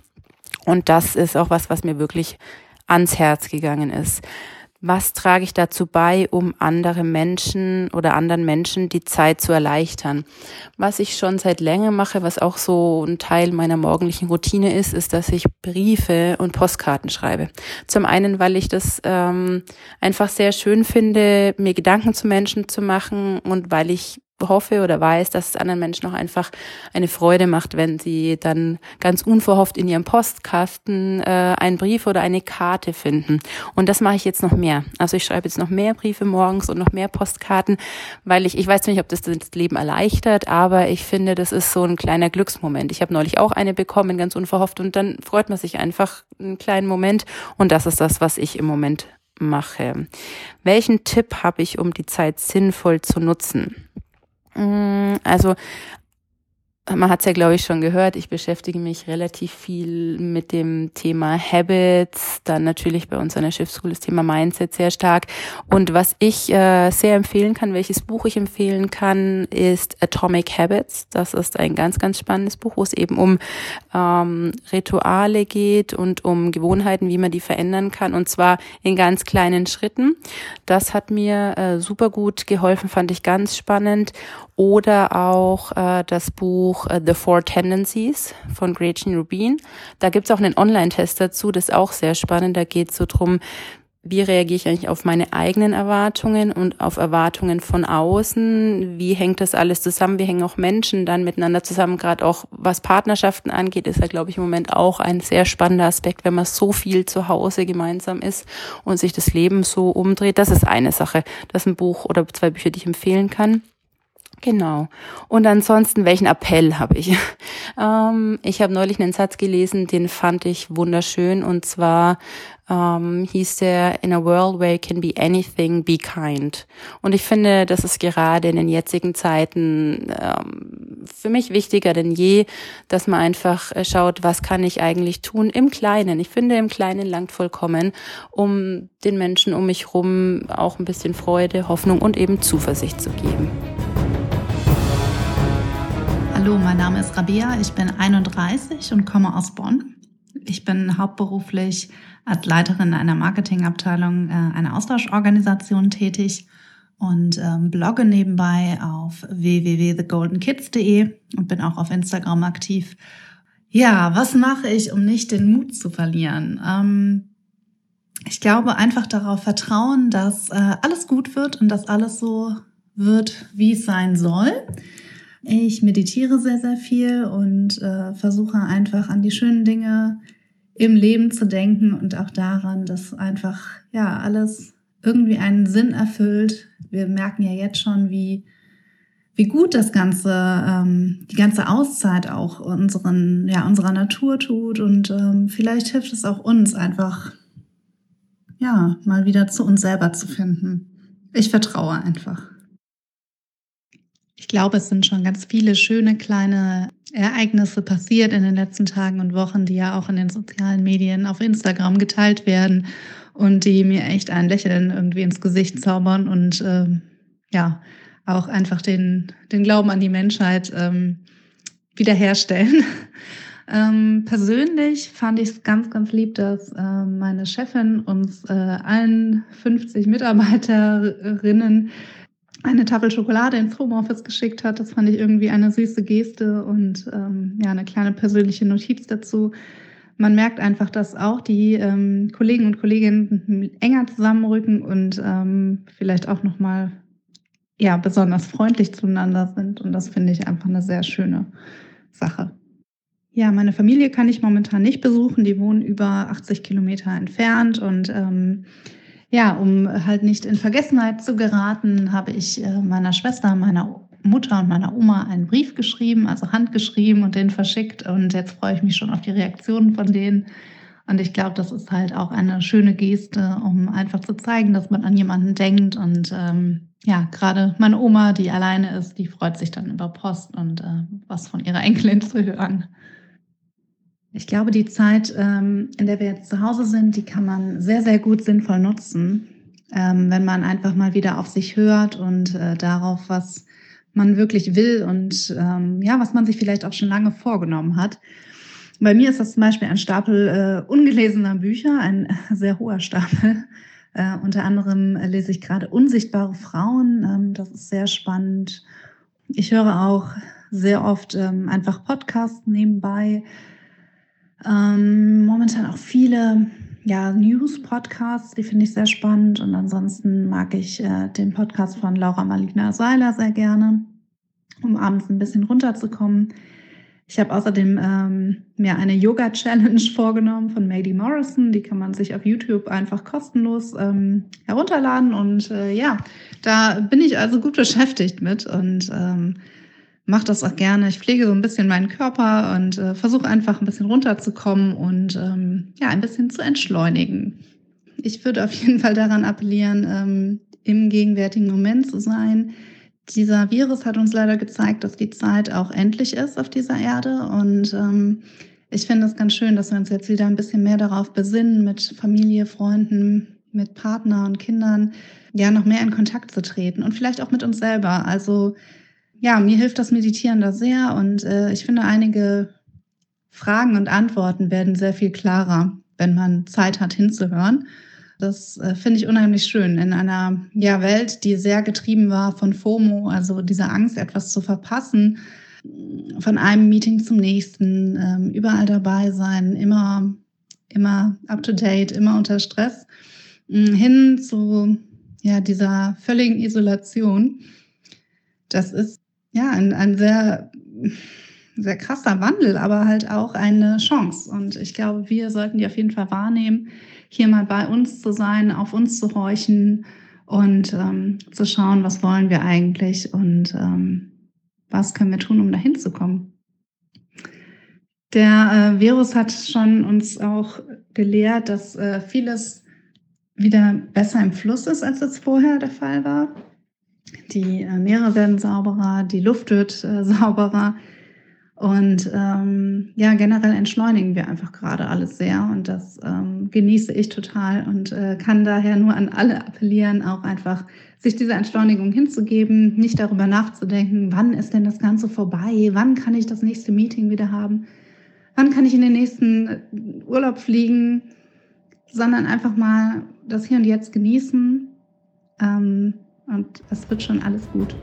Und das ist auch was, was mir wirklich ans Herz gegangen ist was trage ich dazu bei, um andere Menschen oder anderen Menschen die Zeit zu erleichtern. Was ich schon seit länger mache, was auch so ein Teil meiner morgendlichen Routine ist, ist, dass ich Briefe und Postkarten schreibe. Zum einen, weil ich das ähm, einfach sehr schön finde, mir Gedanken zu Menschen zu machen und weil ich hoffe oder weiß, dass es anderen Menschen auch einfach eine Freude macht, wenn sie dann ganz unverhofft in ihrem Postkasten äh, einen Brief oder eine Karte finden. Und das mache ich jetzt noch mehr. Also ich schreibe jetzt noch mehr Briefe morgens und noch mehr Postkarten, weil ich, ich weiß nicht, ob das das Leben erleichtert, aber ich finde, das ist so ein kleiner Glücksmoment. Ich habe neulich auch eine bekommen, ganz unverhofft, und dann freut man sich einfach einen kleinen Moment. Und das ist das, was ich im Moment mache. Welchen Tipp habe ich, um die Zeit sinnvoll zu nutzen? Mm, also man hat es ja, glaube ich, schon gehört, ich beschäftige mich relativ viel mit dem Thema Habits, dann natürlich bei uns an der Schiffsschule das Thema Mindset sehr stark. Und was ich äh, sehr empfehlen kann, welches Buch ich empfehlen kann, ist Atomic Habits. Das ist ein ganz, ganz spannendes Buch, wo es eben um ähm, Rituale geht und um Gewohnheiten, wie man die verändern kann, und zwar in ganz kleinen Schritten. Das hat mir äh, super gut geholfen, fand ich ganz spannend. Oder auch äh, das Buch äh, The Four Tendencies von Gretchen Rubin. Da gibt's auch einen Online-Test dazu, das ist auch sehr spannend. Da geht's so drum, wie reagiere ich eigentlich auf meine eigenen Erwartungen und auf Erwartungen von außen? Wie hängt das alles zusammen? Wie hängen auch Menschen dann miteinander zusammen? Gerade auch was Partnerschaften angeht, ist ja, glaube ich, im Moment auch ein sehr spannender Aspekt, wenn man so viel zu Hause gemeinsam ist und sich das Leben so umdreht. Das ist eine Sache. Das ist ein Buch oder zwei Bücher, die ich empfehlen kann. Genau. Und ansonsten, welchen Appell habe ich? ähm, ich habe neulich einen Satz gelesen, den fand ich wunderschön. Und zwar ähm, hieß der, In a world where you can be anything, be kind. Und ich finde, das ist gerade in den jetzigen Zeiten ähm, für mich wichtiger denn je, dass man einfach äh, schaut, was kann ich eigentlich tun im Kleinen. Ich finde, im Kleinen langt vollkommen, um den Menschen um mich rum auch ein bisschen Freude, Hoffnung und eben Zuversicht zu geben. Hallo, mein Name ist Rabea, ich bin 31 und komme aus Bonn. Ich bin hauptberuflich als Leiterin einer Marketingabteilung äh, einer Austauschorganisation tätig und ähm, blogge nebenbei auf www.thegoldenkids.de und bin auch auf Instagram aktiv. Ja, was mache ich, um nicht den Mut zu verlieren? Ähm, ich glaube einfach darauf vertrauen, dass äh, alles gut wird und dass alles so wird, wie es sein soll. Ich meditiere sehr, sehr viel und äh, versuche einfach an die schönen Dinge im Leben zu denken und auch daran, dass einfach ja alles irgendwie einen Sinn erfüllt. Wir merken ja jetzt schon, wie wie gut das ganze ähm, die ganze Auszeit auch unseren ja unserer Natur tut und ähm, vielleicht hilft es auch uns einfach ja mal wieder zu uns selber zu finden. Ich vertraue einfach. Ich glaube, es sind schon ganz viele schöne kleine Ereignisse passiert in den letzten Tagen und Wochen, die ja auch in den sozialen Medien auf Instagram geteilt werden und die mir echt ein Lächeln irgendwie ins Gesicht zaubern und ähm, ja, auch einfach den, den Glauben an die Menschheit ähm, wiederherstellen. ähm, persönlich fand ich es ganz, ganz lieb, dass äh, meine Chefin uns äh, allen 50 Mitarbeiterinnen eine Tafel Schokolade ins Homeoffice geschickt hat. Das fand ich irgendwie eine süße Geste und ähm, ja, eine kleine persönliche Notiz dazu. Man merkt einfach, dass auch die ähm, Kollegen und Kolleginnen enger zusammenrücken und ähm, vielleicht auch nochmal ja, besonders freundlich zueinander sind. Und das finde ich einfach eine sehr schöne Sache. Ja, meine Familie kann ich momentan nicht besuchen. Die wohnen über 80 Kilometer entfernt und ähm, ja, um halt nicht in Vergessenheit zu geraten, habe ich äh, meiner Schwester, meiner Mutter und meiner Oma einen Brief geschrieben, also handgeschrieben und den verschickt. Und jetzt freue ich mich schon auf die Reaktionen von denen. Und ich glaube, das ist halt auch eine schöne Geste, um einfach zu zeigen, dass man an jemanden denkt. Und ähm, ja, gerade meine Oma, die alleine ist, die freut sich dann über Post und äh, was von ihrer Enkelin zu hören. Ich glaube, die Zeit, ähm, in der wir jetzt zu Hause sind, die kann man sehr, sehr gut sinnvoll nutzen, ähm, wenn man einfach mal wieder auf sich hört und äh, darauf, was man wirklich will und ähm, ja, was man sich vielleicht auch schon lange vorgenommen hat. Bei mir ist das zum Beispiel ein Stapel äh, ungelesener Bücher, ein sehr hoher Stapel. Äh, unter anderem lese ich gerade Unsichtbare Frauen. Das ist sehr spannend. Ich höre auch sehr oft einfach Podcasts nebenbei. Ähm, momentan auch viele ja, News-Podcasts, die finde ich sehr spannend. Und ansonsten mag ich äh, den Podcast von Laura Malina Seiler sehr gerne, um abends ein bisschen runterzukommen. Ich habe außerdem ähm, mir eine Yoga-Challenge vorgenommen von Mady Morrison. Die kann man sich auf YouTube einfach kostenlos ähm, herunterladen. Und äh, ja, da bin ich also gut beschäftigt mit. Und ähm, mache das auch gerne. Ich pflege so ein bisschen meinen Körper und äh, versuche einfach ein bisschen runterzukommen und ähm, ja, ein bisschen zu entschleunigen. Ich würde auf jeden Fall daran appellieren, ähm, im gegenwärtigen Moment zu sein. Dieser Virus hat uns leider gezeigt, dass die Zeit auch endlich ist auf dieser Erde und ähm, ich finde es ganz schön, dass wir uns jetzt wieder ein bisschen mehr darauf besinnen, mit Familie, Freunden, mit Partner und Kindern, ja, noch mehr in Kontakt zu treten und vielleicht auch mit uns selber. Also ja, mir hilft das Meditieren da sehr und äh, ich finde, einige Fragen und Antworten werden sehr viel klarer, wenn man Zeit hat hinzuhören. Das äh, finde ich unheimlich schön in einer ja, Welt, die sehr getrieben war von FOMO, also dieser Angst, etwas zu verpassen, von einem Meeting zum nächsten, ähm, überall dabei sein, immer, immer up to date, immer unter Stress, hin zu ja, dieser völligen Isolation. Das ist ja, ein, ein sehr, sehr krasser Wandel, aber halt auch eine Chance. Und ich glaube, wir sollten die auf jeden Fall wahrnehmen, hier mal bei uns zu sein, auf uns zu horchen und ähm, zu schauen, was wollen wir eigentlich und ähm, was können wir tun, um dahin zu kommen. Der äh, Virus hat schon uns auch gelehrt, dass äh, vieles wieder besser im Fluss ist, als es vorher der Fall war. Die äh, Meere werden sauberer, die Luft wird äh, sauberer. Und ähm, ja, generell entschleunigen wir einfach gerade alles sehr und das ähm, genieße ich total und äh, kann daher nur an alle appellieren, auch einfach sich dieser Entschleunigung hinzugeben, nicht darüber nachzudenken, wann ist denn das Ganze vorbei, wann kann ich das nächste Meeting wieder haben, wann kann ich in den nächsten äh, Urlaub fliegen, sondern einfach mal das Hier und Jetzt genießen. Ähm, und es wird schon alles gut.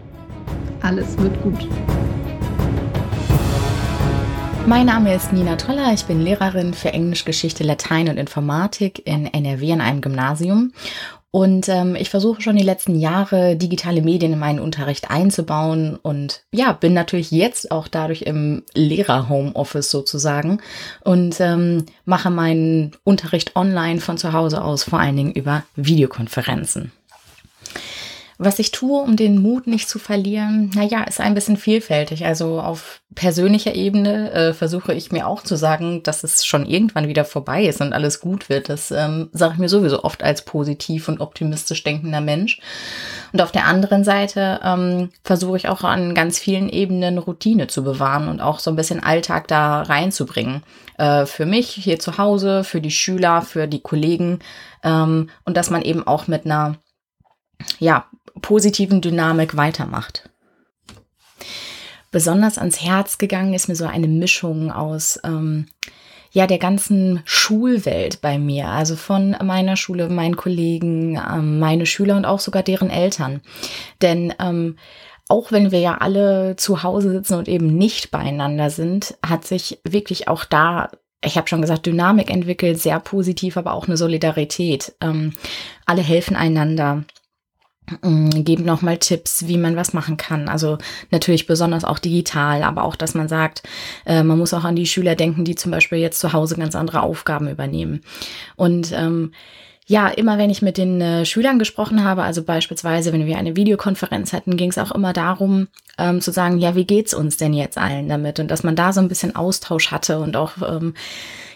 Alles wird gut. Mein Name ist Nina Toller. Ich bin Lehrerin für Englisch, Geschichte, Latein und Informatik in NRW an einem Gymnasium. Und ähm, ich versuche schon die letzten Jahre digitale Medien in meinen Unterricht einzubauen und ja, bin natürlich jetzt auch dadurch im Lehrer-Homeoffice sozusagen und ähm, mache meinen Unterricht online von zu Hause aus, vor allen Dingen über Videokonferenzen. Was ich tue, um den Mut nicht zu verlieren, naja, ist ein bisschen vielfältig. Also auf persönlicher Ebene äh, versuche ich mir auch zu sagen, dass es schon irgendwann wieder vorbei ist und alles gut wird. Das ähm, sage ich mir sowieso oft als positiv und optimistisch denkender Mensch. Und auf der anderen Seite ähm, versuche ich auch an ganz vielen Ebenen Routine zu bewahren und auch so ein bisschen Alltag da reinzubringen. Äh, für mich hier zu Hause, für die Schüler, für die Kollegen. Ähm, und dass man eben auch mit einer ja, positiven Dynamik weitermacht. Besonders ans Herz gegangen ist mir so eine Mischung aus ähm, ja der ganzen Schulwelt bei mir, also von meiner Schule, meinen Kollegen, ähm, meine Schüler und auch sogar deren Eltern. Denn ähm, auch wenn wir ja alle zu Hause sitzen und eben nicht beieinander sind, hat sich wirklich auch da ich habe schon gesagt, Dynamik entwickelt, sehr positiv, aber auch eine Solidarität. Ähm, alle helfen einander. Mm, geben nochmal Tipps, wie man was machen kann. Also natürlich besonders auch digital, aber auch, dass man sagt, äh, man muss auch an die Schüler denken, die zum Beispiel jetzt zu Hause ganz andere Aufgaben übernehmen. Und ähm, ja, immer wenn ich mit den äh, Schülern gesprochen habe, also beispielsweise, wenn wir eine Videokonferenz hatten, ging es auch immer darum, ähm, zu sagen, ja, wie geht's uns denn jetzt allen damit? Und dass man da so ein bisschen Austausch hatte und auch ähm,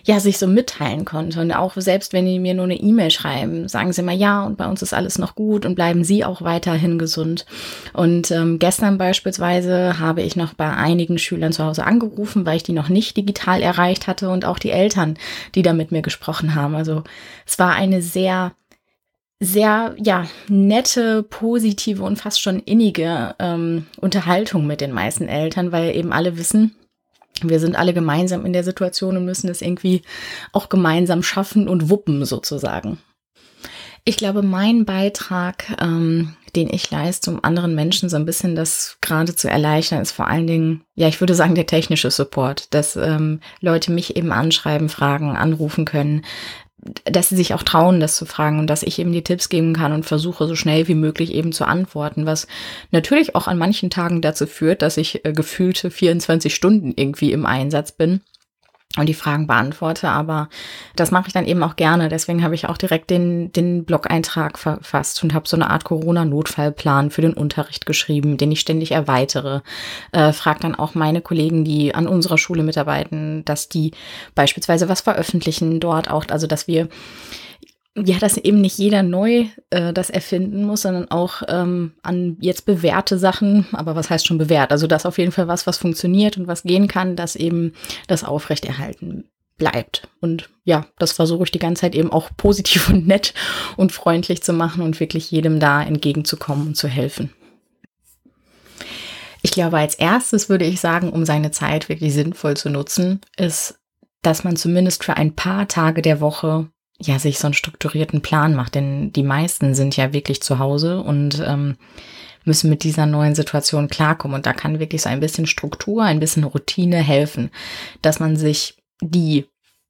ja, sich so mitteilen konnte. Und auch selbst wenn die mir nur eine E-Mail schreiben, sagen sie mal, ja, und bei uns ist alles noch gut und bleiben sie auch weiterhin gesund. Und ähm, gestern beispielsweise habe ich noch bei einigen Schülern zu Hause angerufen, weil ich die noch nicht digital erreicht hatte und auch die Eltern, die da mit mir gesprochen haben. Also es war eine sehr sehr, ja, nette, positive und fast schon innige ähm, Unterhaltung mit den meisten Eltern, weil eben alle wissen, wir sind alle gemeinsam in der Situation und müssen es irgendwie auch gemeinsam schaffen und wuppen sozusagen. Ich glaube, mein Beitrag, ähm, den ich leiste, um anderen Menschen so ein bisschen das gerade zu erleichtern, ist vor allen Dingen, ja, ich würde sagen, der technische Support, dass ähm, Leute mich eben anschreiben, fragen, anrufen können, dass sie sich auch trauen, das zu fragen und dass ich eben die Tipps geben kann und versuche so schnell wie möglich eben zu antworten, was natürlich auch an manchen Tagen dazu führt, dass ich äh, gefühlte 24 Stunden irgendwie im Einsatz bin und die Fragen beantworte, aber das mache ich dann eben auch gerne. Deswegen habe ich auch direkt den, den Blog-Eintrag verfasst und habe so eine Art Corona-Notfallplan für den Unterricht geschrieben, den ich ständig erweitere. Äh, frag dann auch meine Kollegen, die an unserer Schule mitarbeiten, dass die beispielsweise was veröffentlichen dort auch, also dass wir ja, dass eben nicht jeder neu äh, das erfinden muss, sondern auch ähm, an jetzt bewährte Sachen, aber was heißt schon bewährt? Also das auf jeden Fall was, was funktioniert und was gehen kann, dass eben das aufrechterhalten bleibt. Und ja, das versuche ich die ganze Zeit eben auch positiv und nett und freundlich zu machen und wirklich jedem da entgegenzukommen und zu helfen. Ich glaube, als erstes würde ich sagen, um seine Zeit wirklich sinnvoll zu nutzen, ist, dass man zumindest für ein paar Tage der Woche ja, sich so einen strukturierten Plan macht, denn die meisten sind ja wirklich zu Hause und ähm, müssen mit dieser neuen Situation klarkommen. Und da kann wirklich so ein bisschen Struktur, ein bisschen Routine helfen, dass man sich die,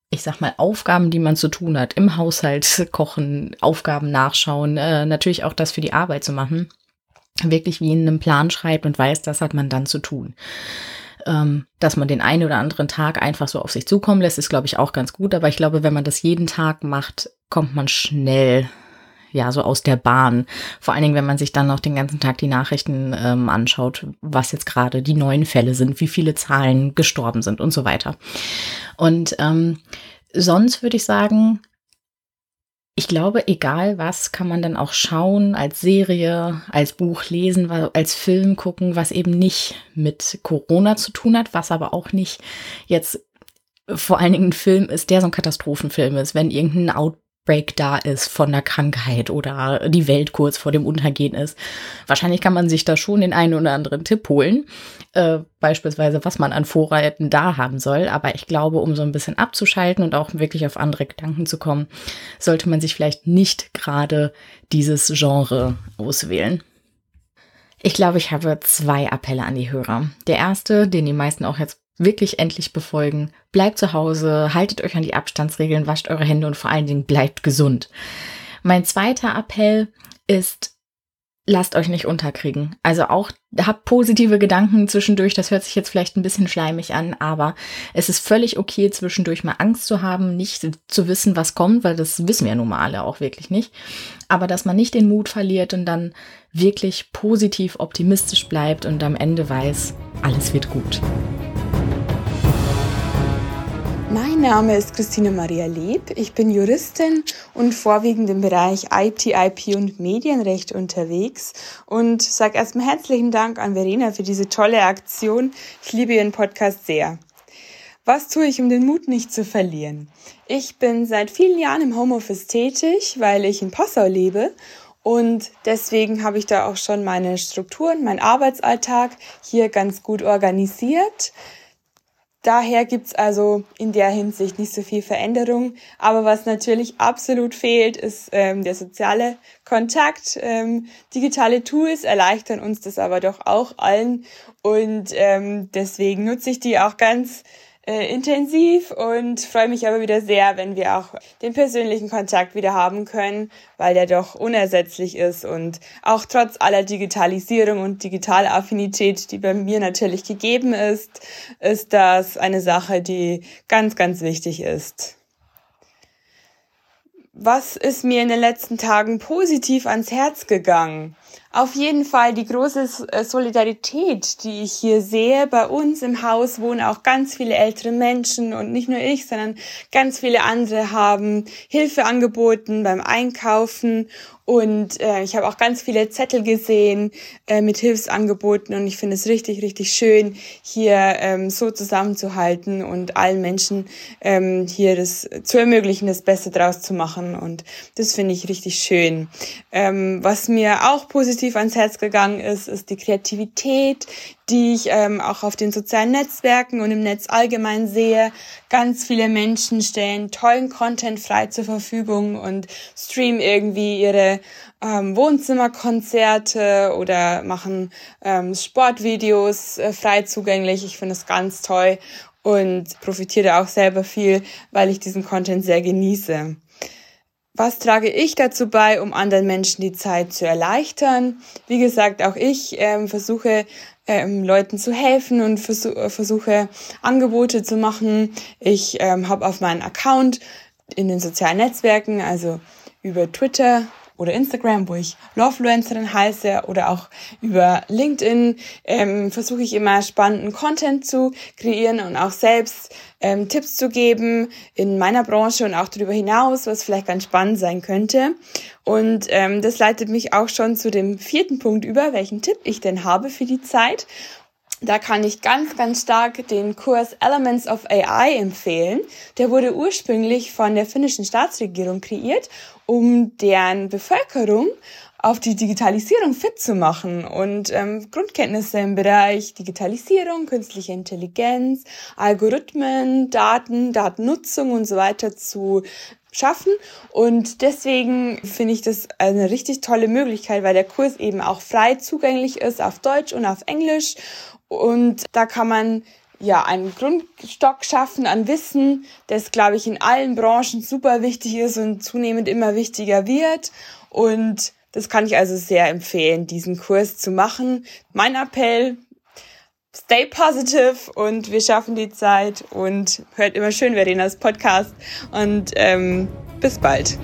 ich sag mal, Aufgaben, die man zu tun hat, im Haushalt kochen, Aufgaben nachschauen, äh, natürlich auch das für die Arbeit zu machen, wirklich wie in einem Plan schreibt und weiß, das hat man dann zu tun ähm, dass man den einen oder anderen Tag einfach so auf sich zukommen lässt, ist, glaube ich, auch ganz gut. Aber ich glaube, wenn man das jeden Tag macht, kommt man schnell ja, so aus der Bahn. Vor allen Dingen, wenn man sich dann noch den ganzen Tag die Nachrichten ähm, anschaut, was jetzt gerade die neuen Fälle sind, wie viele Zahlen gestorben sind und so weiter. Und ähm, sonst würde ich sagen, ich glaube, egal was, kann man dann auch schauen, als Serie, als Buch lesen, als Film gucken, was eben nicht mit Corona zu tun hat, was aber auch nicht jetzt vor allen Dingen ein Film ist, der so ein Katastrophenfilm ist, wenn irgendein Out Break da ist von der Krankheit oder die Welt kurz vor dem Untergehen ist. Wahrscheinlich kann man sich da schon den einen oder anderen Tipp holen, äh, beispielsweise was man an Vorräten da haben soll. Aber ich glaube, um so ein bisschen abzuschalten und auch wirklich auf andere Gedanken zu kommen, sollte man sich vielleicht nicht gerade dieses Genre auswählen. Ich glaube, ich habe zwei Appelle an die Hörer. Der erste, den die meisten auch jetzt wirklich endlich befolgen. Bleibt zu Hause, haltet euch an die Abstandsregeln, wascht eure Hände und vor allen Dingen bleibt gesund. Mein zweiter Appell ist, lasst euch nicht unterkriegen. Also auch habt positive Gedanken zwischendurch. Das hört sich jetzt vielleicht ein bisschen schleimig an, aber es ist völlig okay, zwischendurch mal Angst zu haben, nicht zu wissen, was kommt, weil das wissen wir nun mal alle auch wirklich nicht. Aber dass man nicht den Mut verliert und dann wirklich positiv optimistisch bleibt und am Ende weiß, alles wird gut. Mein Name ist Christine Maria Leb. Ich bin Juristin und vorwiegend im Bereich IT, IP und Medienrecht unterwegs und sage erstmal herzlichen Dank an Verena für diese tolle Aktion. Ich liebe Ihren Podcast sehr. Was tue ich, um den Mut nicht zu verlieren? Ich bin seit vielen Jahren im Homeoffice tätig, weil ich in Passau lebe und deswegen habe ich da auch schon meine Strukturen, meinen Arbeitsalltag hier ganz gut organisiert. Daher gibt's also in der Hinsicht nicht so viel Veränderung. Aber was natürlich absolut fehlt, ist ähm, der soziale Kontakt. Ähm, digitale Tools erleichtern uns das aber doch auch allen. Und ähm, deswegen nutze ich die auch ganz äh, intensiv und freue mich aber wieder sehr, wenn wir auch den persönlichen Kontakt wieder haben können, weil der doch unersetzlich ist und auch trotz aller Digitalisierung und Digitalaffinität, die bei mir natürlich gegeben ist, ist das eine Sache, die ganz, ganz wichtig ist. Was ist mir in den letzten Tagen positiv ans Herz gegangen? Auf jeden Fall die große äh, Solidarität, die ich hier sehe. Bei uns im Haus wohnen auch ganz viele ältere Menschen und nicht nur ich, sondern ganz viele andere haben Hilfe angeboten beim Einkaufen und äh, ich habe auch ganz viele Zettel gesehen äh, mit Hilfsangeboten und ich finde es richtig, richtig schön, hier ähm, so zusammenzuhalten und allen Menschen ähm, hier das zu ermöglichen, das Beste draus zu machen. Und das finde ich richtig schön. Ähm, was mir auch positiv ans Herz gegangen ist, ist die Kreativität, die ich ähm, auch auf den sozialen Netzwerken und im Netz allgemein sehe. Ganz viele Menschen stellen tollen Content frei zur Verfügung und streamen irgendwie ihre ähm, Wohnzimmerkonzerte oder machen ähm, Sportvideos äh, frei zugänglich. Ich finde es ganz toll und profitiere auch selber viel, weil ich diesen Content sehr genieße. Was trage ich dazu bei, um anderen Menschen die Zeit zu erleichtern? Wie gesagt, auch ich ähm, versuche ähm, Leuten zu helfen und versuch, äh, versuche Angebote zu machen. Ich ähm, habe auf meinen Account in den sozialen Netzwerken, also über Twitter oder Instagram, wo ich Lovefluencerin heiße oder auch über LinkedIn ähm, versuche ich immer spannenden Content zu kreieren und auch selbst ähm, Tipps zu geben in meiner Branche und auch darüber hinaus, was vielleicht ganz spannend sein könnte. Und ähm, das leitet mich auch schon zu dem vierten Punkt über, welchen Tipp ich denn habe für die Zeit. Da kann ich ganz, ganz stark den Kurs Elements of AI empfehlen. Der wurde ursprünglich von der finnischen Staatsregierung kreiert, um deren Bevölkerung auf die Digitalisierung fit zu machen und ähm, Grundkenntnisse im Bereich Digitalisierung, künstliche Intelligenz, Algorithmen, Daten, Datennutzung und so weiter zu schaffen. Und deswegen finde ich das eine richtig tolle Möglichkeit, weil der Kurs eben auch frei zugänglich ist auf Deutsch und auf Englisch und da kann man ja einen Grundstock schaffen an Wissen, das, glaube ich, in allen Branchen super wichtig ist und zunehmend immer wichtiger wird. Und das kann ich also sehr empfehlen, diesen Kurs zu machen. Mein Appell, stay positive und wir schaffen die Zeit und hört immer schön Verenas Podcast und ähm, bis bald.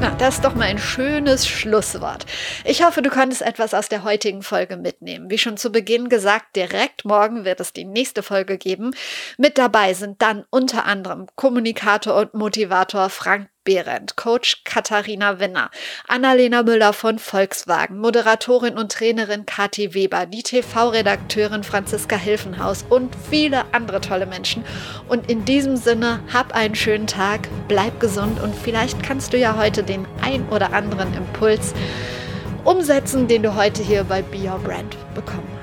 Na, das ist doch mal ein schönes Schlusswort. Ich hoffe, du konntest etwas aus der heutigen Folge mitnehmen. Wie schon zu Beginn gesagt, direkt morgen wird es die nächste Folge geben. Mit dabei sind dann unter anderem Kommunikator und Motivator Frank Behrendt, Coach Katharina Winner, Annalena Müller von Volkswagen, Moderatorin und Trainerin Kathi Weber, die TV-Redakteurin Franziska Hilfenhaus und viele andere tolle Menschen. Und in diesem Sinne, hab einen schönen Tag, bleib gesund und vielleicht kannst du ja heute den ein oder anderen Impuls umsetzen, den du heute hier bei Be Your Brand bekommen hast.